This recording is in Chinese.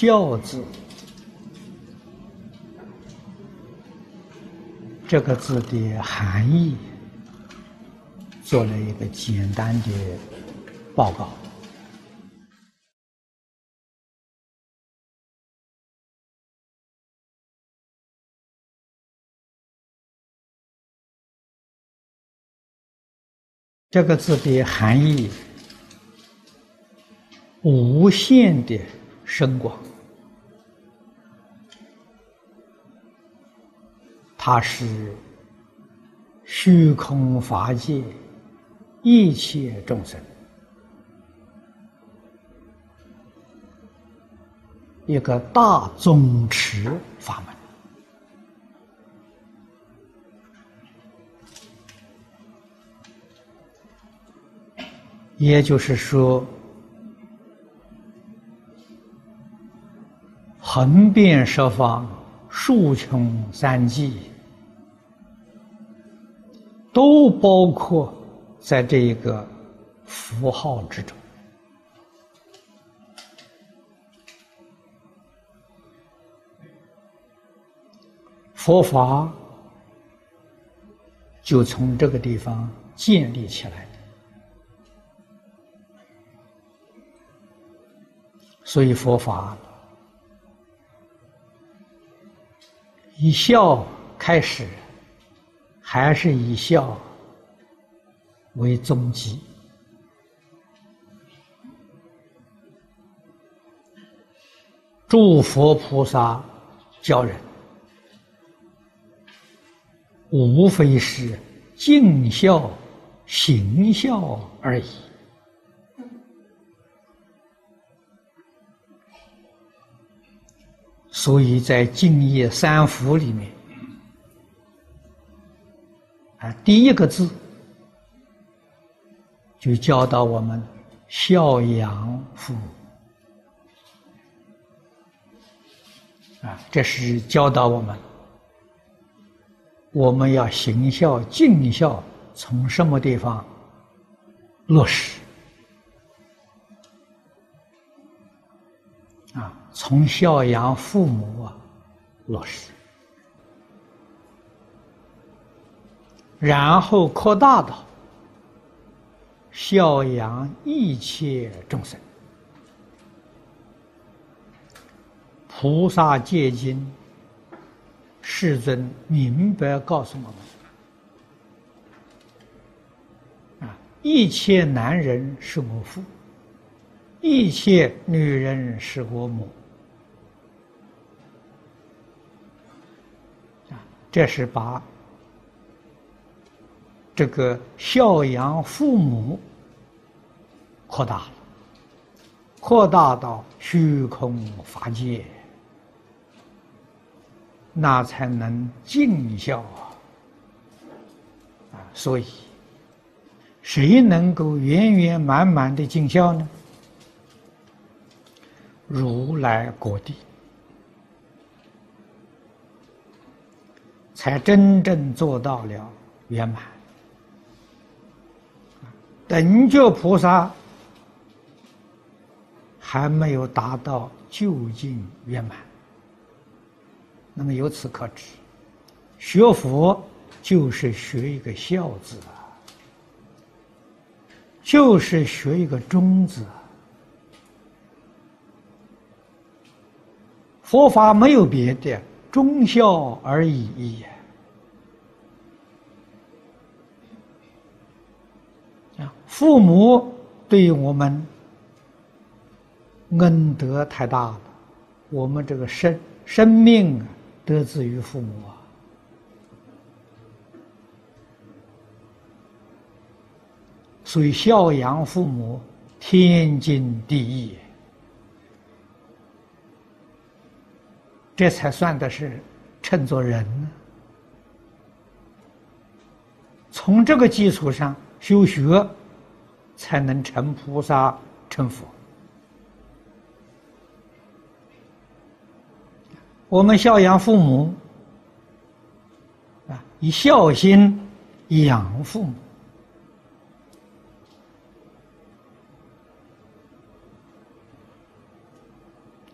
孝字这个字的含义，做了一个简单的报告。这个字的含义，无限的深广，它是虚空法界一切众生一个大宗持法门。也就是说，横遍十方、竖穷三际，都包括在这一个符号之中。佛法就从这个地方建立起来。所以佛法以孝开始，还是以孝为终极。诸佛菩萨教人，无非是尽孝、行孝而已。所以在敬业三福里面，啊，第一个字就教导我们孝养父母，啊，这是教导我们我们要行孝尽孝，从什么地方落实？从孝养父母啊落实，然后扩大到孝养一切众生。菩萨戒经，世尊明白告诉我们：啊，一切男人是我父。一切女人是我母，啊，这是把这个孝养父母扩大了，扩大到虚空法界，那才能尽孝啊！所以谁能够圆圆满满的尽孝呢？如来果地，才真正做到了圆满。等觉菩萨还没有达到究竟圆满。那么由此可知，学佛就是学一个孝字啊，就是学一个忠字。佛法没有别的，忠孝而已。啊，父母对我们恩德太大了，我们这个生生命得自于父母啊，所以孝养父母天经地义。这才算的是称作人呢。从这个基础上修学，才能成菩萨、成佛。我们孝养父母，啊，以孝心养父母。